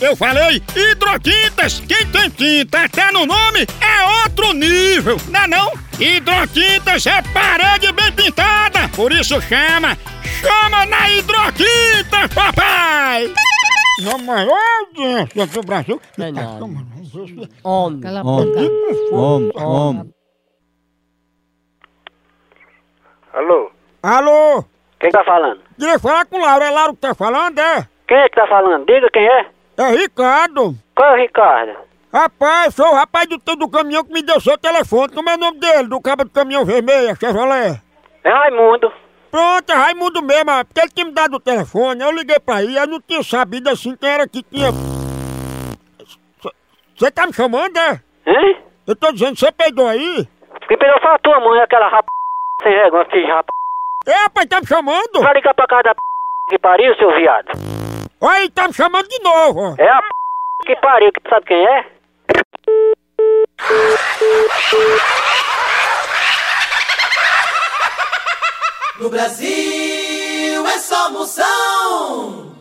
Eu falei hidrotintas. Quem tem tinta até no nome é outro nível, não é não? Hidrotintas é parede bem pintada. Por isso chama, chama na hidrotinta, papai. Na maior audiência do Brasil. Não, não. Isso Homem. Homem. Homem, homem. Alô? Alô? Quem tá falando? Queria falar com Laura. É Laura que tá falando, é? Quem é que tá falando? Diga quem é. É Ricardo. Qual é o Ricardo? Rapaz, sou o rapaz do, do caminhão que me deu seu telefone. Como é o nome dele? Do cabo do caminhão vermelho, Chevrolet. É Raimundo. Pronto, é Raimundo mesmo, porque ele tinha me dado o telefone, eu liguei pra aí, eu não tinha sabido assim quem era que tinha. Você tá me chamando, é? Hein? Eu tô dizendo, você peidou aí? Quem pegou foi a tua mãe, aquela rap... sem vergonha, filho de rap... É, rapaz, tá me chamando? Vai ligar pra casa da p... que pariu, seu viado. Olha aí, tá me chamando de novo. É a p... que pariu, que tu sabe quem é? No Brasil é só moção.